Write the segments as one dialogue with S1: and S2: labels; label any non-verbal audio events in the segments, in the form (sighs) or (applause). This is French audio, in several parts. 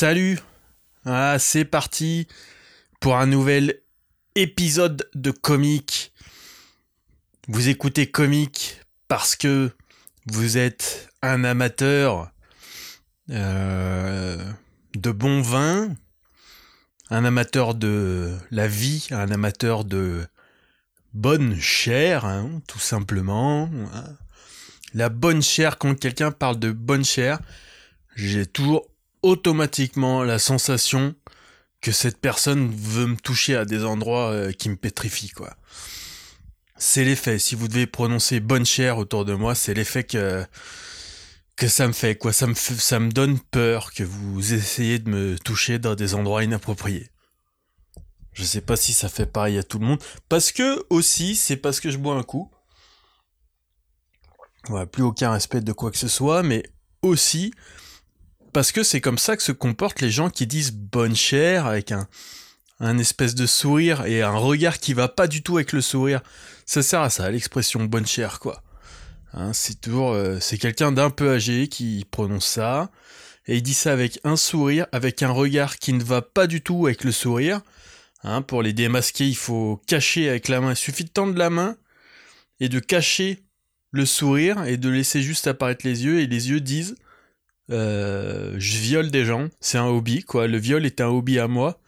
S1: Salut ah, C'est parti pour un nouvel épisode de comique. Vous écoutez comique parce que vous êtes un amateur euh, de bon vin, un amateur de la vie, un amateur de bonne chair, hein, tout simplement. La bonne chair, quand quelqu'un parle de bonne chair, j'ai toujours automatiquement la sensation que cette personne veut me toucher à des endroits euh, qui me pétrifient, quoi. C'est l'effet. Si vous devez prononcer bonne chair autour de moi, c'est l'effet que que ça me fait, quoi. Ça me ça me donne peur que vous essayez de me toucher dans des endroits inappropriés. Je sais pas si ça fait pareil à tout le monde, parce que aussi, c'est parce que je bois un coup plus aucun respect de quoi que ce soit, mais aussi parce que c'est comme ça que se comportent les gens qui disent bonne chère avec un, espèce de sourire et un regard qui va pas du tout avec le sourire. Ça sert à ça, l'expression bonne chère, quoi. Hein, c'est toujours, euh, c'est quelqu'un d'un peu âgé qui prononce ça et il dit ça avec un sourire, avec un regard qui ne va pas du tout avec le sourire. Hein, pour les démasquer, il faut cacher avec la main. Il suffit de tendre la main et de cacher le sourire et de laisser juste apparaître les yeux et les yeux disent euh, je viole des gens, c'est un hobby quoi, le viol est un hobby à moi.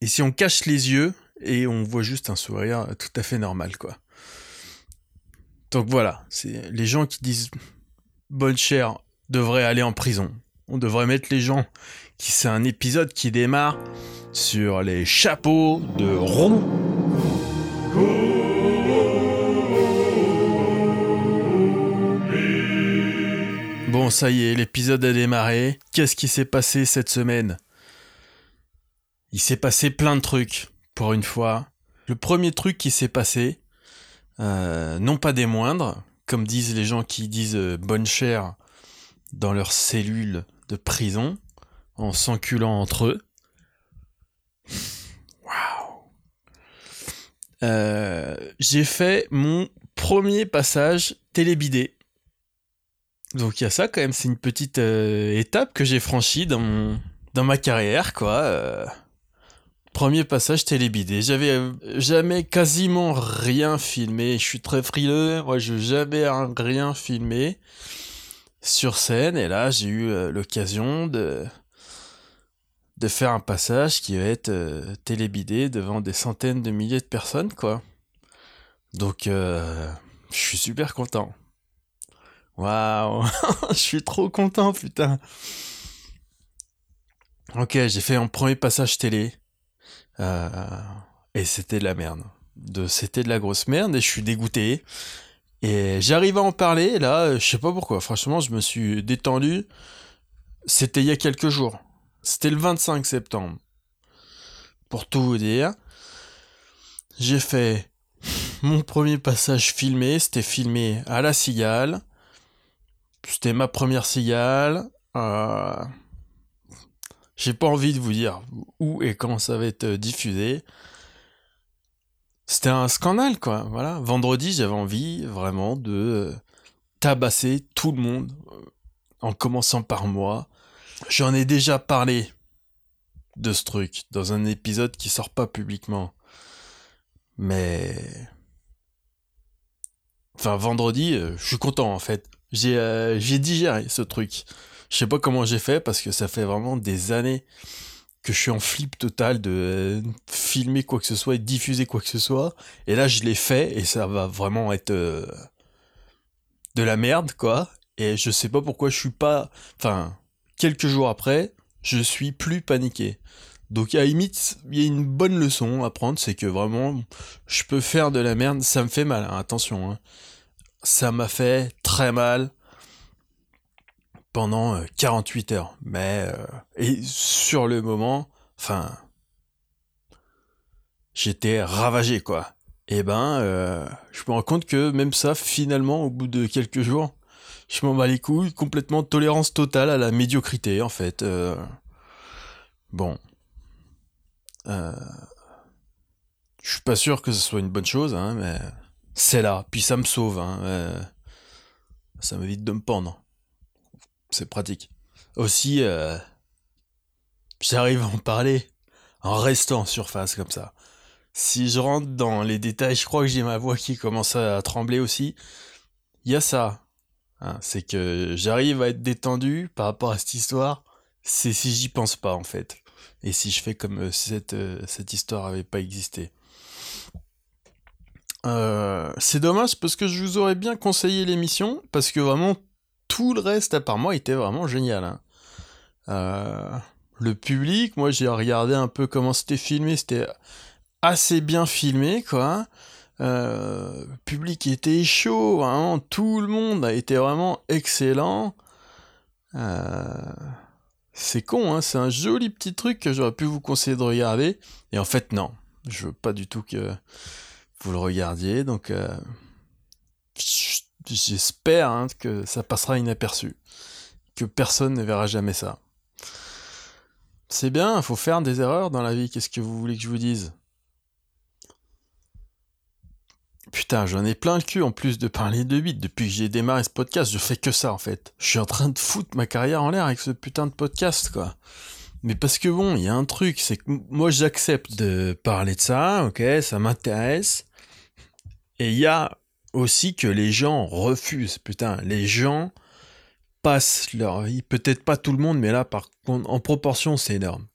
S1: Et si on cache les yeux et on voit juste un sourire tout à fait normal quoi. Donc voilà, c'est les gens qui disent bonne chère devraient aller en prison. On devrait mettre les gens qui c'est un épisode qui démarre sur les chapeaux de roue. Ça y est, l'épisode a démarré. Qu'est-ce qui s'est passé cette semaine? Il s'est passé plein de trucs, pour une fois. Le premier truc qui s'est passé, euh, non pas des moindres, comme disent les gens qui disent euh, bonne chère dans leurs cellules de prison, en s'enculant entre eux. Waouh euh, J'ai fait mon premier passage télébidé. Donc il y a ça quand même, c'est une petite euh, étape que j'ai franchie dans dans ma carrière quoi. Euh. premier passage télébidé. J'avais euh, jamais quasiment rien filmé. Je suis très frileux. Moi, je jamais rien filmé sur scène. Et là, j'ai eu l'occasion de de faire un passage qui va être télébidé devant des centaines de milliers de personnes quoi. Donc je suis super content. Waouh, (laughs) je suis trop content, putain. Ok, j'ai fait un premier passage télé. Euh, et c'était de la merde. De, c'était de la grosse merde et je suis dégoûté. Et j'arrive à en parler, là, je sais pas pourquoi. Franchement, je me suis détendu. C'était il y a quelques jours. C'était le 25 septembre. Pour tout vous dire. J'ai fait mon premier passage filmé. C'était filmé à la cigale. C'était ma première cigale. Euh, j'ai pas envie de vous dire où et quand ça va être euh, diffusé. C'était un scandale, quoi. Voilà. Vendredi, j'avais envie vraiment de euh, tabasser tout le monde, en commençant par moi. J'en ai déjà parlé de ce truc dans un épisode qui sort pas publiquement. Mais. Enfin, vendredi, je suis content en fait. J'ai euh, digéré ce truc. Je sais pas comment j'ai fait parce que ça fait vraiment des années que je suis en flip total de euh, filmer quoi que ce soit et diffuser quoi que ce soit. Et là, je l'ai fait et ça va vraiment être euh, de la merde, quoi. Et je sais pas pourquoi je suis pas. Enfin, quelques jours après, je suis plus paniqué. Donc à limite, il y a une bonne leçon à prendre, c'est que vraiment, je peux faire de la merde, ça me fait mal, hein, attention. Hein ça m'a fait très mal pendant 48 euh, heures. Mais euh, et sur le moment, enfin, j'étais ravagé quoi. Et eh ben, euh, je me rends compte que même ça, finalement, au bout de quelques jours, je m'en bats les couilles, complètement tolérance totale à la médiocrité en fait. bon, je suis pas sûr que ce soit une bonne chose, hein, mais c'est là, puis ça me sauve. Hein. Euh, ça m'évite de me pendre. C'est pratique. Aussi, euh, j'arrive à en parler en restant en surface comme ça. Si je rentre dans les détails, je crois que j'ai ma voix qui commence à trembler aussi. Il y a ça. Hein, c'est que j'arrive à être détendu par rapport à cette histoire. C'est si j'y pense pas en fait. Et si je fais comme euh, si cette, euh, cette histoire avait pas existé. Euh, c'est dommage parce que je vous aurais bien conseillé l'émission parce que vraiment tout le reste à part moi était vraiment génial. Hein. le public, moi j'ai regardé un peu comment c'était filmé, c'était assez bien filmé quoi. Euh, le public était chaud, vraiment tout le monde a été vraiment excellent. C'est con, hein, c'est un joli petit truc que j'aurais pu vous conseiller de regarder. Et en fait, non. Je veux pas du tout que vous le regardiez. Donc, euh, j'espère hein, que ça passera inaperçu. Que personne ne verra jamais ça. C'est bien, il faut faire des erreurs dans la vie. Qu'est-ce que vous voulez que je vous dise? Putain, j'en ai plein le cul en plus de parler de bits. Depuis que j'ai démarré ce podcast, je fais que ça en fait. Je suis en train de foutre ma carrière en l'air avec ce putain de podcast quoi. Mais parce que bon, il y a un truc, c'est que moi j'accepte de parler de ça, ok, ça m'intéresse. Et il y a aussi que les gens refusent, putain, les gens passent leur vie, peut-être pas tout le monde, mais là par en proportion c'est énorme.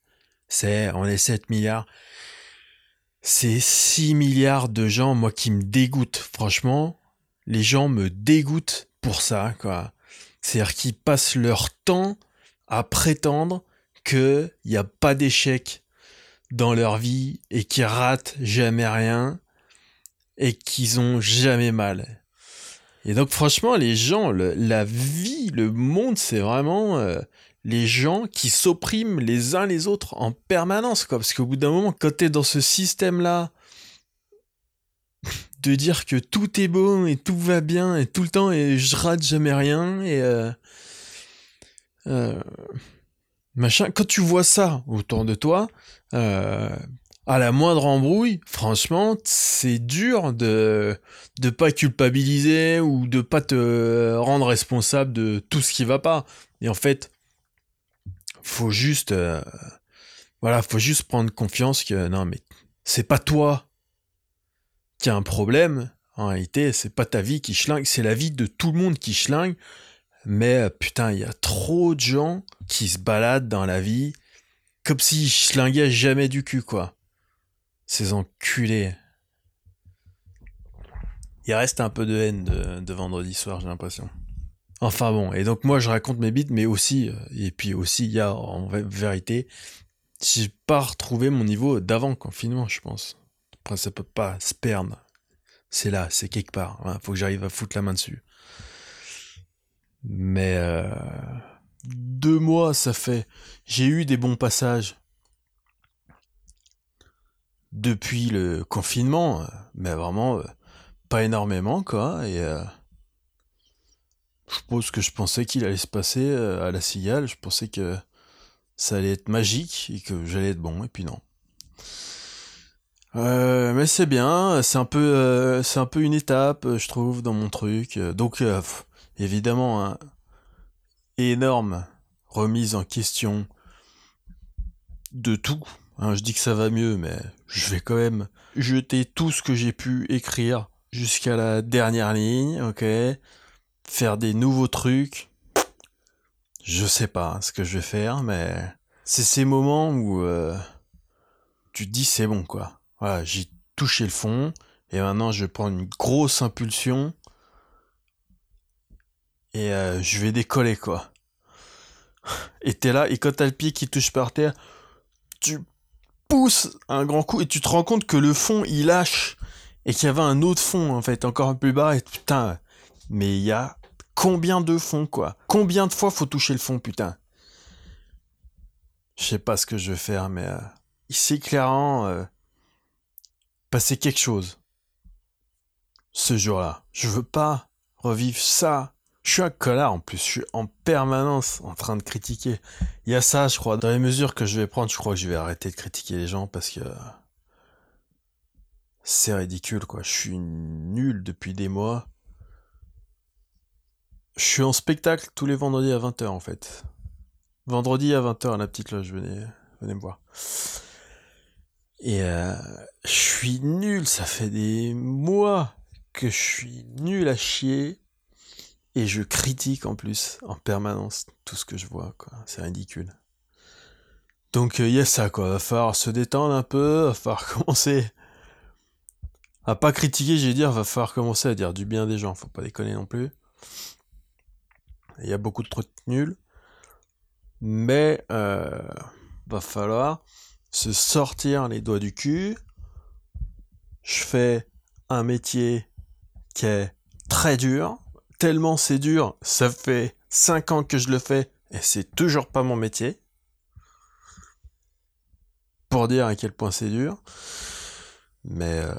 S1: C'est, on est 7 milliards c'est 6 milliards de gens, moi, qui me dégoûtent. Franchement, les gens me dégoûtent pour ça, quoi. C'est-à-dire qu'ils passent leur temps à prétendre qu'il n'y a pas d'échec dans leur vie et qu'ils ratent jamais rien et qu'ils ont jamais mal. Et donc franchement, les gens, la vie, le monde, c'est vraiment euh, les gens qui s'oppriment les uns les autres en permanence, quoi. Parce qu'au bout d'un moment, quand t'es dans ce système-là, de dire que tout est beau et tout va bien et tout le temps et je rate jamais rien et euh, euh, machin. Quand tu vois ça autour de toi, à la moindre embrouille, franchement, c'est dur de de pas culpabiliser ou de pas te rendre responsable de tout ce qui va pas. Et en fait, faut juste, euh, voilà, faut juste prendre confiance que non, mais c'est pas toi qui a un problème. En réalité, c'est pas ta vie qui schlingue, c'est la vie de tout le monde qui schlingue. Mais euh, putain, il y a trop de gens qui se baladent dans la vie comme s'ils schlinguaient jamais du cul, quoi. Ces enculés. Il reste un peu de haine de vendredi soir, j'ai l'impression. Enfin bon, et donc moi je raconte mes bits, mais aussi, euh, et puis aussi il y a en vérité, j'ai pas retrouvé mon niveau d'avant confinement, je pense. Après ça peut pas se perdre. C'est là, c'est quelque part. Il faut que j'arrive à foutre la main dessus. Mais euh, deux mois, ça fait. J'ai eu des bons passages depuis le confinement, euh, mais vraiment pas énormément quoi. Et je suppose que je pensais qu'il allait se passer euh, à la cigale. Je pensais que ça allait être magique et que j'allais être bon, et puis non. Euh, mais c'est bien, c'est un peu, euh, c'est un peu une étape, je trouve, dans mon truc. Donc, évidemment, hein, énorme remise en question de tout. Hein, je dis que ça va mieux, mais je vais quand même jeter tout ce que j'ai pu écrire jusqu'à la dernière ligne, ok? Faire des nouveaux trucs. Je sais pas ce que je vais faire, mais c'est ces moments où euh, tu te dis c'est bon quoi. Voilà, j'ai touché le fond et maintenant je prends une grosse impulsion et euh, je vais décoller quoi. Et t'es là et quand t'as le pied qui touche par terre, tu pousses un grand coup et tu te rends compte que le fond il lâche et qu'il y avait un autre fond en fait encore plus bas et putain mais il y a combien de fonds, quoi? Combien de fois faut toucher le fond, putain? Je sais pas ce que je vais faire, mais euh, ici, clairement, euh, passer quelque chose. Ce jour-là. Je veux pas revivre ça. Je suis un connard en plus, je suis en permanence en train de critiquer. Il y a ça, je crois. Dans les mesures que je vais prendre, je crois que je vais arrêter de critiquer les gens parce que c'est ridicule, quoi. Je suis nul depuis des mois. Je suis en spectacle tous les vendredis à 20h en fait. Vendredi à 20h, la petite loge, venez, venez me voir. Et euh, je suis nul, ça fait des mois que je suis nul à chier. Et je critique en plus, en permanence, tout ce que je vois, quoi. C'est ridicule. Donc il y a ça, quoi. Va falloir se détendre un peu, va falloir (laughs) commencer à pas critiquer, j'ai dire, va falloir commencer à dire du bien des gens, faut pas déconner non plus. Il y a beaucoup de trucs nuls. Mais euh, va falloir se sortir les doigts du cul. Je fais un métier qui est très dur. Tellement c'est dur, ça fait 5 ans que je le fais et c'est toujours pas mon métier. Pour dire à quel point c'est dur. Mais euh,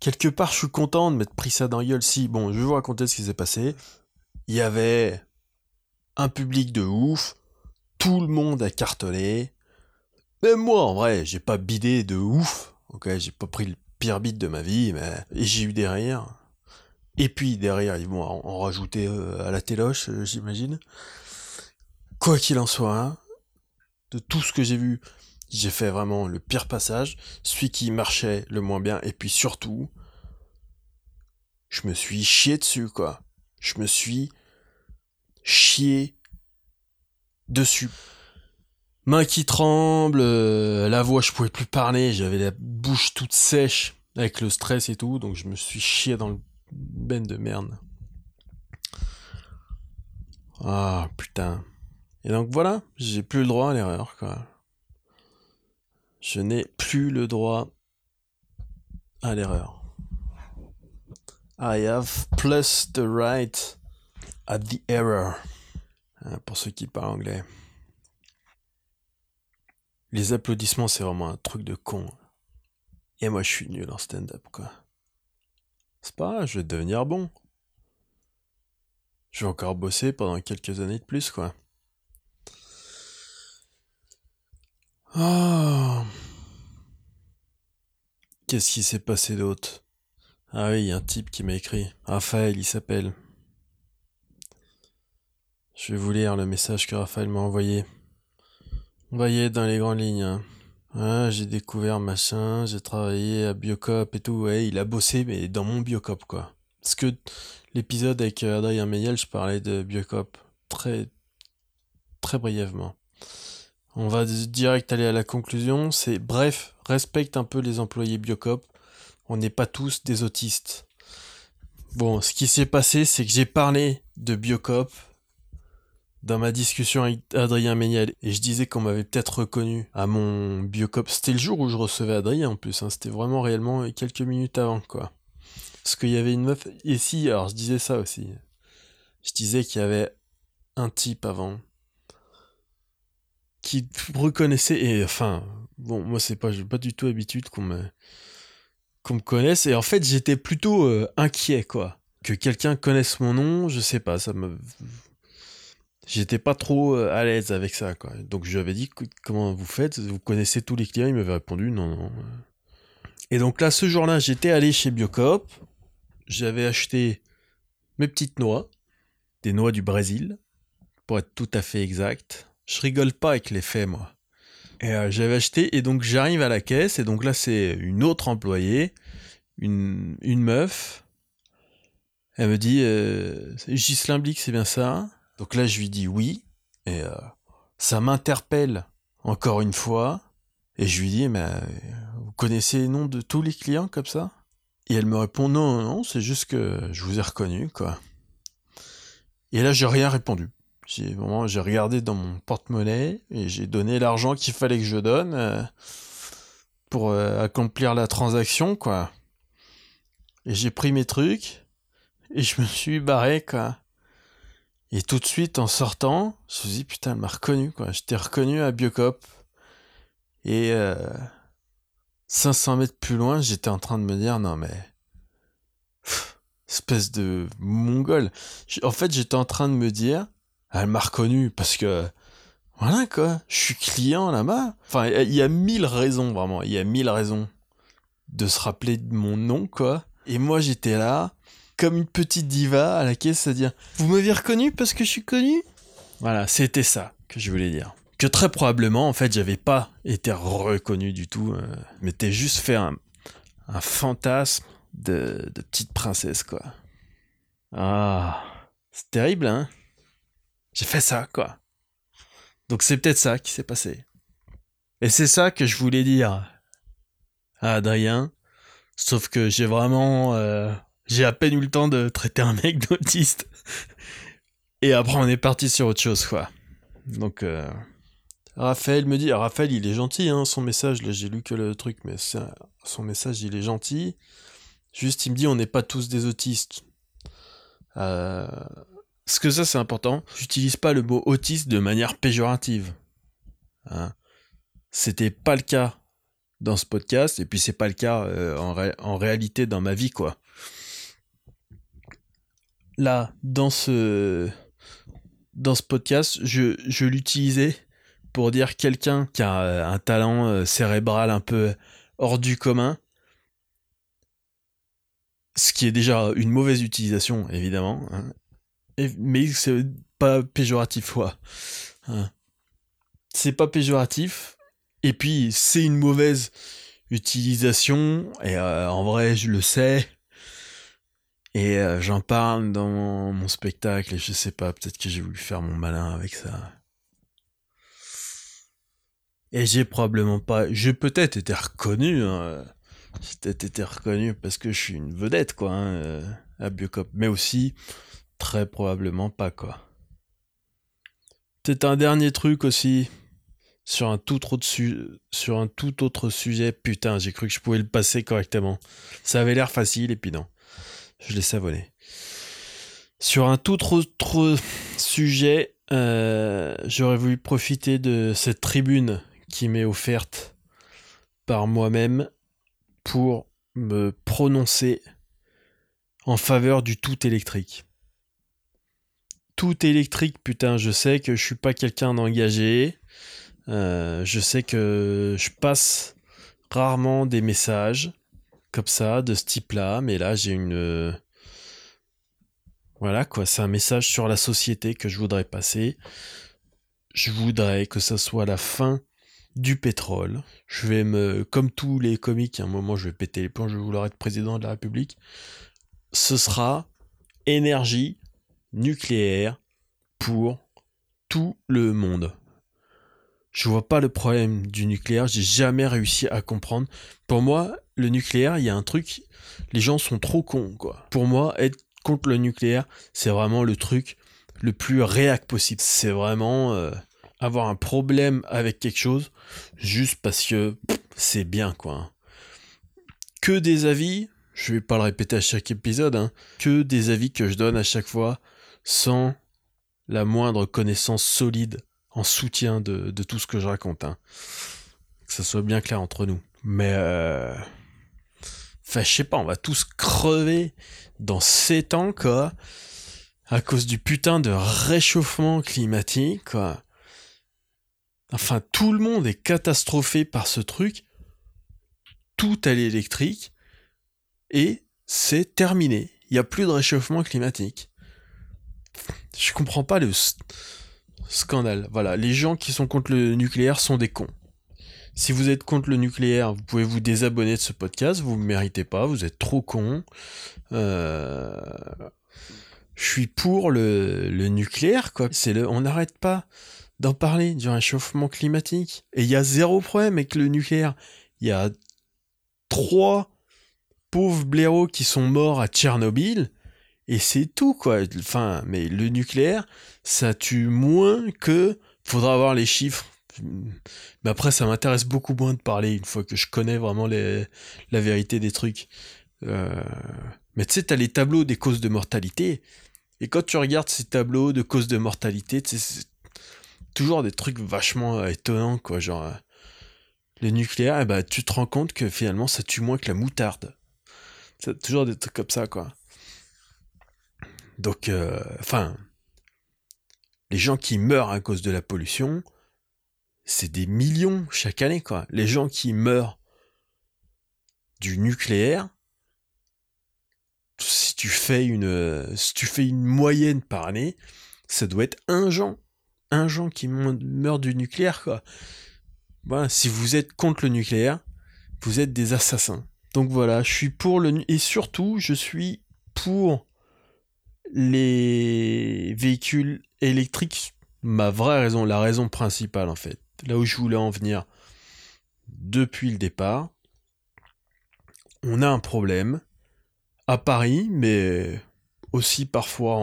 S1: quelque part, je suis content de m'être pris ça dans la gueule. Si, bon, je vais vous raconter ce qui s'est passé. Il y avait un public de ouf, tout le monde a cartonné. Même moi, en vrai, j'ai pas bidé de ouf. Ok, j'ai pas pris le pire bide de ma vie, mais j'ai eu des rires. Et puis derrière, ils vont en, rajouter euh, à la téloche, euh, j'imagine. Quoi qu'il en soit, hein, de tout ce que j'ai vu, j'ai fait vraiment le pire passage, celui qui marchait le moins bien, et puis surtout, je me suis chié dessus, quoi. Je me suis chié dessus. Main qui tremble, euh, la voix, je pouvais plus parler, j'avais la bouche toute sèche avec le stress et tout, donc je me suis chié dans le ben de merde. Ah putain. Et donc voilà, j'ai plus le droit à l'erreur, quoi. Je n'ai plus le droit à l'erreur. I have plus the right at the error. Hein, pour ceux qui parlent anglais. Les applaudissements, c'est vraiment un truc de con. Et moi, je suis nul en stand-up, quoi. Pas je vais devenir bon. Je vais encore bosser pendant quelques années de plus, quoi. Ah. Qu'est-ce qui s'est passé d'autre? Ah oui, il y a un type qui m'a écrit. Raphaël, il s'appelle. Je vais vous lire le message que Raphaël m'a envoyé. Y être dans les grandes lignes. Hein. Ah, j'ai découvert machin, j'ai travaillé à Biocop et tout. Ouais, il a bossé, mais dans mon Biocop, quoi. Parce que l'épisode avec euh, Adrien Meyel, je parlais de Biocop très, très brièvement. On va direct aller à la conclusion. C'est bref, respecte un peu les employés Biocop. On n'est pas tous des autistes. Bon, ce qui s'est passé, c'est que j'ai parlé de Biocop dans ma discussion avec Adrien Méniel et je disais qu'on m'avait peut-être reconnu à mon Biocop. C'était le jour où je recevais Adrien en plus. Hein. C'était vraiment réellement quelques minutes avant, quoi. Parce qu'il y avait une meuf. Et si, alors je disais ça aussi. Je disais qu'il y avait un type avant qui reconnaissait et enfin bon moi c'est pas j'ai pas du tout l'habitude qu'on me me connaisse et en fait j'étais plutôt euh, inquiet quoi que quelqu'un connaisse mon nom je sais pas ça me j'étais pas trop euh, à l'aise avec ça donc je lui avais dit comment vous faites? Vous connaissez tous les clients? Il m'avait répondu non non et donc là ce jour-là j'étais allé chez Biocop. J'avais acheté mes petites noix des noix du Brésil pour être tout à fait exact. Je rigole pas avec les faits, moi. Et euh, j'avais acheté, et donc j'arrive à la caisse, et donc là c'est une autre employée, une, une meuf. Elle me dit, euh, c'est bien ça Donc là je lui dis oui, et euh, ça m'interpelle encore une fois, et je lui dis, mais euh, vous connaissez les noms de tous les clients comme ça? Et elle me répond, non, non, c'est juste que je vous ai reconnu, quoi. Et là j'ai rien répondu. J'ai regardé dans mon porte-monnaie et j'ai donné l'argent qu'il fallait que je donne euh, pour accomplir la transaction, quoi. Et j'ai pris mes trucs et je me suis barré, quoi. Et tout de suite, en sortant, je me suis dit, putain, elle m'a reconnu, quoi. J'étais reconnu à Biocop. Et euh, 500 mètres plus loin, j'étais en train de me dire, non mais... espèce de mongol. En fait, j'étais en train de me dire, elle m'a reconnu parce que voilà quoi, je suis client là-bas. Enfin, il y a mille raisons vraiment, il y a mille raisons de se rappeler de mon nom quoi. Et moi j'étais là comme une petite diva à la caisse à dire "Vous m'avez reconnu parce que je suis connu? Voilà, c'était ça que je voulais dire. que très probablement, en fait, j'avais pas été reconnu du tout, euh, mais t'es juste fait un, fantasme de, de, petite princesse, quoi. Ah, c'est terrible, hein? J'ai fait ça, quoi. Donc c'est peut-être ça qui s'est passé. Et c'est ça que je voulais dire à Adrien, sauf que j'ai vraiment... Euh, j'ai à peine eu le temps de traiter un mec d'autiste. Et après, on est parti sur autre chose, quoi. Donc... Euh, Raphaël me dit, Raphaël il est gentil, hein, son message, là j'ai lu que le truc, mais son message il est gentil. Juste il me dit on n'est pas tous des autistes. Euh, parce que ça c'est important, j'utilise pas le mot autiste de manière péjorative. Hein. C'était pas le cas dans ce podcast, et puis c'est pas le cas euh, en, réalité dans ma vie quoi. Là, dans ce, dans ce podcast, je, je l'utilisais pour dire quelqu'un qui a euh, un talent euh, cérébral un peu hors du commun, ce qui est déjà une mauvaise utilisation, évidemment, hein. mais c'est pas péjoratif, quoi. Hein. C'est pas péjoratif, et puis c'est une mauvaise utilisation, et euh, en vrai, je le sais, et j'en parle dans mon spectacle, et je sais pas, peut-être que j'ai voulu faire mon malin avec ça. Et j'ai probablement pas. J'ai peut-être été reconnu. Hein. J'ai peut-être été reconnu parce que je suis une vedette, quoi, hein, euh, à Biocop. Mais aussi, très probablement pas, quoi. Peut-être un dernier truc aussi. Sur un, tout autre sur un tout autre sujet. Putain, j'ai cru que je pouvais le passer correctement. Ça avait l'air facile et puis non. Je l'ai savonné. Sur un tout autre sujet, euh, j'aurais voulu profiter de cette tribune qui m'est offerte par moi-même pour me prononcer en faveur du tout électrique. Tout électrique, putain, je sais que je suis pas quelqu'un d'engagé. Euh, je sais que je passe rarement des messages comme ça, de ce type-là, mais là j'ai une. Voilà quoi, c'est un message sur la société que je voudrais passer. Je voudrais que ça soit la fin du pétrole. Je vais me, comme tous les comiques, à un moment je vais péter les plombs, je vais vouloir être président de la République. Ce sera énergie nucléaire pour tout le monde. Je vois pas le problème du nucléaire, j'ai jamais réussi à comprendre. Pour moi, le nucléaire, il y a un truc, les gens sont trop cons, quoi. Pour moi, être contre le nucléaire, c'est vraiment le truc le plus réac possible. C'est vraiment, euh, avoir un problème avec quelque chose juste parce que c'est bien quoi. Que des avis, je vais pas le répéter à chaque épisode, hein, que des avis que je donne à chaque fois sans la moindre connaissance solide en soutien de, tout ce que je raconte. Hein. Que ça soit bien clair entre nous. Mais euh... Enfin, je sais pas, on va tous crever dans 7 ans, quoi. À cause du putain de réchauffement climatique, quoi. Enfin, tout le monde est catastrophé par ce truc. Tout à l'électrique. Et c'est terminé. Il n'y a plus de réchauffement climatique. Je comprends pas le scandale. Voilà, les gens qui sont contre le nucléaire sont des cons. Si vous êtes contre le nucléaire, vous pouvez vous désabonner de ce podcast. Vous ne méritez pas. Vous êtes trop cons. Euh, je suis pour le, nucléaire, quoi. C'est on n'arrête pas d'en parler du réchauffement climatique. Et il y a zéro problème avec le nucléaire. Il y a trois pauvres blaireaux qui sont morts à Tchernobyl. Et c'est tout, quoi. Enfin, mais le nucléaire, ça tue moins que. Faudra avoir les chiffres. Mais après, ça m'intéresse beaucoup moins de parler une fois que je connais vraiment la vérité des trucs. Euh, mais tu sais, t'as les tableaux des causes de mortalité. Et quand tu regardes ces tableaux de causes de mortalité, toujours des trucs vachement euh, étonnants, quoi. Genre, euh, le nucléaire, eh ben, tu te rends compte que finalement, ça tue moins que la moutarde. C'est toujours des trucs comme ça, quoi. Donc, euh, enfin, les gens qui meurent à cause de la pollution, c'est des millions chaque année, quoi. Les gens qui meurent du nucléaire, si tu fais une, si tu fais une moyenne par année, ça doit être un gens un gens qui meurt du nucléaire, quoi. Voilà, si vous êtes contre le nucléaire, vous êtes des assassins. Donc voilà, je suis pour le... Et surtout, je suis pour les véhicules électriques. Ma vraie raison, la raison principale en fait. Là où je voulais en venir depuis le départ. On a un problème à Paris, mais aussi parfois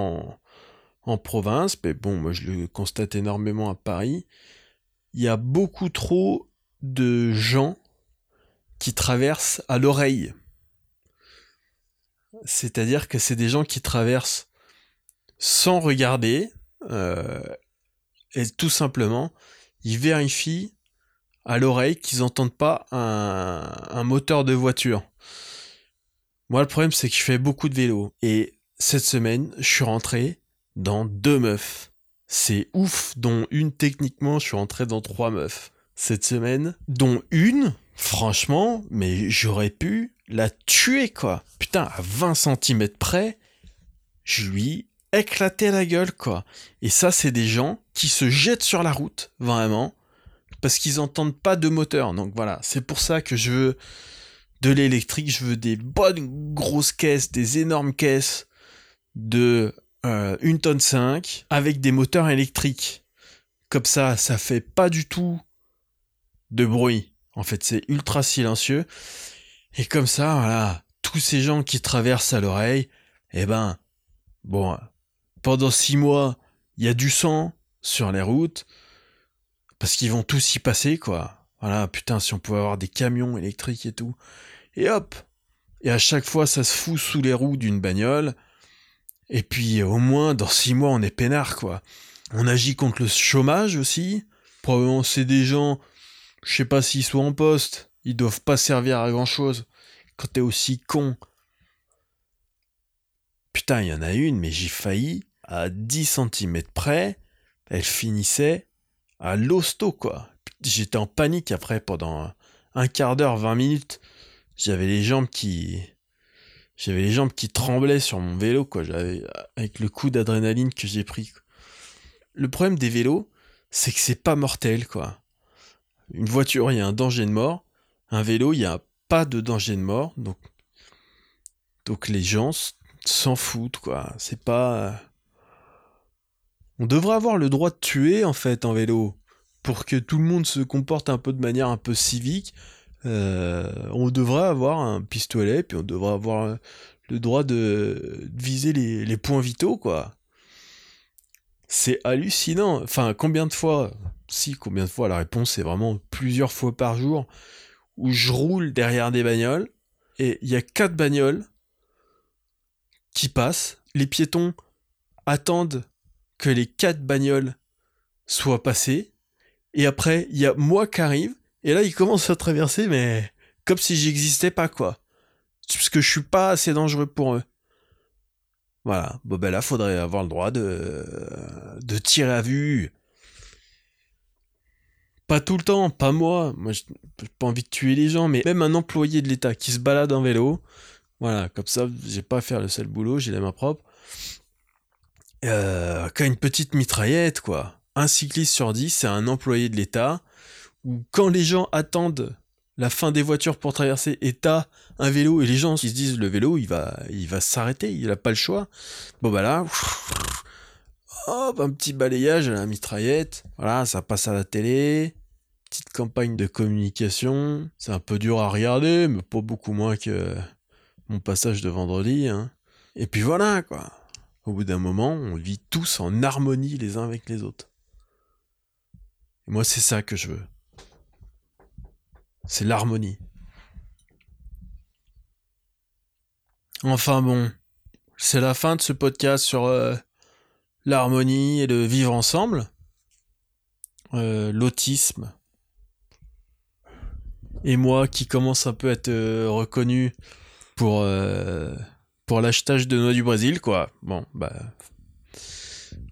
S1: en, province. Mais bon, moi je le constate énormément à Paris. Il y a beaucoup trop de gens qui traversent à l'oreille. C'est-à-dire que c'est des gens qui traversent sans regarder, euh, et tout simplement, ils vérifient à l'oreille qu'ils n'entendent pas un, moteur de voiture. Moi, le problème, c'est que je fais beaucoup de vélo. Et cette semaine, je suis rentré dans deux meufs. C'est ouf, dont une techniquement, je suis rentré dans trois meufs. Cette semaine, dont une, franchement, mais j'aurais pu la tuer, quoi. Putain, à 20 cm près, je lui éclaté la gueule, quoi. Et ça, c'est des gens qui se jettent sur la route, vraiment, parce qu'ils entendent pas de moteur. Donc voilà, c'est pour ça que je veux de l'électrique, je veux des bonnes grosses caisses, des énormes caisses de euh, 1 tonne 5 avec des moteurs électriques. Comme ça, ça fait pas du tout de bruit. En fait, c'est ultra silencieux. Et comme ça, voilà, tous ces gens qui traversent à l'oreille, eh ben, bon, pendant six mois, il y a du sang sur les routes, parce qu'ils vont tous y passer, quoi. Voilà, putain, si on pouvait avoir des camions électriques et tout. Et hop Et à chaque fois, ça se fout sous les roues d'une bagnole. Et puis, au moins, dans six mois, on est peinard, quoi. On agit contre le chômage aussi. Probablement, c'est des gens, je sais pas s'ils sont en poste, ils doivent pas servir à grand chose quand t'es aussi con. Putain, il y en a une, mais j'ai failli, à 10 cm près, elle finissait à l'hosto, quoi. J'étais en panique après pendant un quart d'heure, 20 minutes. J'avais les jambes qui. J'avais les jambes qui tremblaient sur mon vélo, quoi. J'avais, avec le coup d'adrénaline que j'ai pris. Le problème des vélos, c'est que c'est pas mortel, quoi. Une voiture, il y a un danger de mort. Un vélo, il n'y a pas de danger de mort. Donc, donc les gens s'en foutent, quoi. C'est pas. On devrait avoir le droit de tuer, en fait, en vélo. Pour que tout le monde se comporte un peu de manière un peu civique. Euh, on devrait avoir un pistolet, puis on devrait avoir le droit de, viser les, les, points vitaux, quoi. C'est hallucinant. Enfin, combien de fois Si, combien de fois La réponse c'est vraiment plusieurs fois par jour où je roule derrière des bagnoles et il y a quatre bagnoles qui passent. Les piétons attendent que les quatre bagnoles soient passées. Et après, il y a moi qui arrive. Et là, ils commencent à traverser, mais comme si j'existais pas, quoi. Parce que je suis pas assez dangereux pour eux. Voilà. Bon, ben là, faudrait avoir le droit de, de tirer à vue. Pas tout le temps, pas moi. Moi, j'ai pas envie de tuer les gens, mais même un employé de l'État qui se balade en vélo, voilà, comme ça, j'ai pas à faire le seul boulot, j'ai la main propre. Euh, quand une petite mitraillette, quoi. Un cycliste sur dix, c'est un employé de l'État. Ou quand les gens attendent la fin des voitures pour traverser et t'as un vélo et les gens qui se disent le vélo il va il va s'arrêter il a pas le choix bon bah là (laughs) hop un petit balayage à la mitraillette voilà ça passe à la télé petite campagne de communication c'est un peu dur à regarder mais pas beaucoup moins que mon passage de vendredi. Hein. Et puis voilà, quoi. Au bout d'un moment, on vit tous en harmonie les uns avec les autres. Et moi, c'est ça que je veux. C'est l'harmonie. Enfin bon, c'est la fin de ce podcast sur euh, l'harmonie et le vivre ensemble. Euh, l'autisme. Et moi qui commence un peu à être euh, reconnu pour, pour l'achetage de noix du Brésil, quoi. Bon, bah.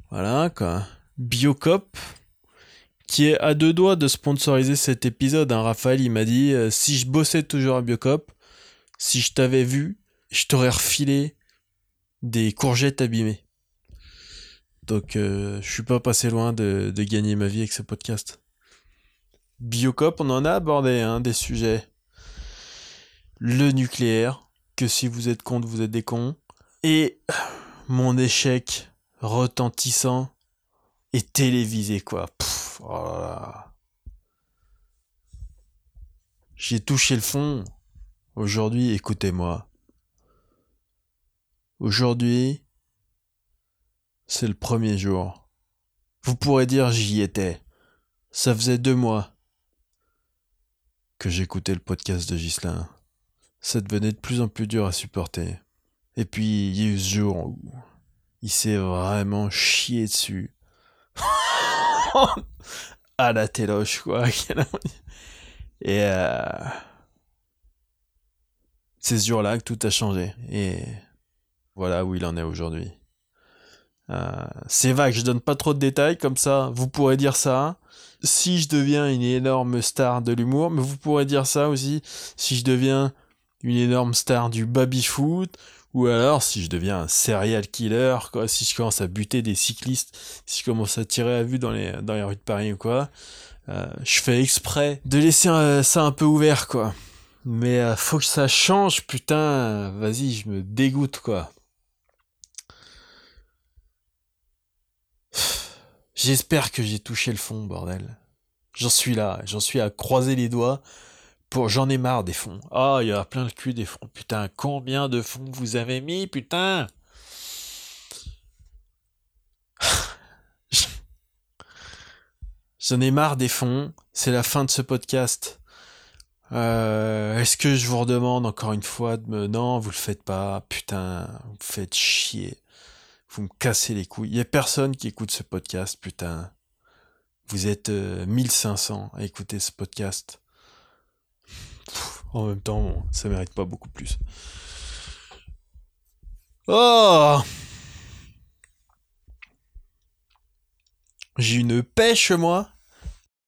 S1: Voilà, quoi. Biocop, qui est à deux doigts de sponsoriser cet épisode. Hein. Raphaël, il m'a dit euh, si je bossais toujours à Biocop, si je t'avais vu, je t'aurais refilé des courgettes abîmées. Donc, euh, je suis pas passé loin de, gagner ma vie avec ce podcast. Biocop, on en a abordé hein, des sujets. Le nucléaire, que si vous êtes contre, vous êtes des cons. Et mon échec retentissant et télévisé, quoi. Oh J'ai touché le fond. Aujourd'hui, écoutez-moi. Aujourd'hui, c'est le premier jour. Vous pourrez dire j'y étais. Ça faisait deux mois que j'écoutais le podcast de Ghislain. Ça devenait de plus en plus dur à supporter. Et puis, il y a eu ce jour où il s'est vraiment chié dessus. (laughs) à la téloche, quoi. (laughs) Et euh... c'est ce jour-là que tout a changé. Et voilà où il en est aujourd'hui. Euh, c'est vague, je donne pas trop de détails comme ça. Vous pourrez dire ça si je deviens une énorme star de l'humour, mais vous pourrez dire ça aussi si je deviens une énorme star du baby-foot, ou alors si je deviens un serial killer, quoi, si je commence à buter des cyclistes, si je commence à tirer à vue dans les, rues de Paris ou quoi, euh, je fais exprès de laisser ça un peu ouvert, quoi. Mais euh, faut que ça change, putain, vas-y, je me dégoûte, quoi. J'espère que j'ai touché le fond, bordel. J'en suis là, j'en suis à croiser les doigts J'en ai marre des fonds. Ah, il y a plein le cul des fonds. Putain, combien de fonds vous avez mis, putain? (sighs) J'en ai marre des fonds. C'est la fin de ce podcast. Euh, est-ce que je vous redemande encore une fois de me... Non, vous le faites pas. Putain, vous me faites chier. Vous me cassez les couilles. Il y a personne qui écoute ce podcast, putain. Vous êtes 1500 euh, à écouter ce podcast en même temps, ça mérite pas beaucoup plus. Oh J'ai une pêche, moi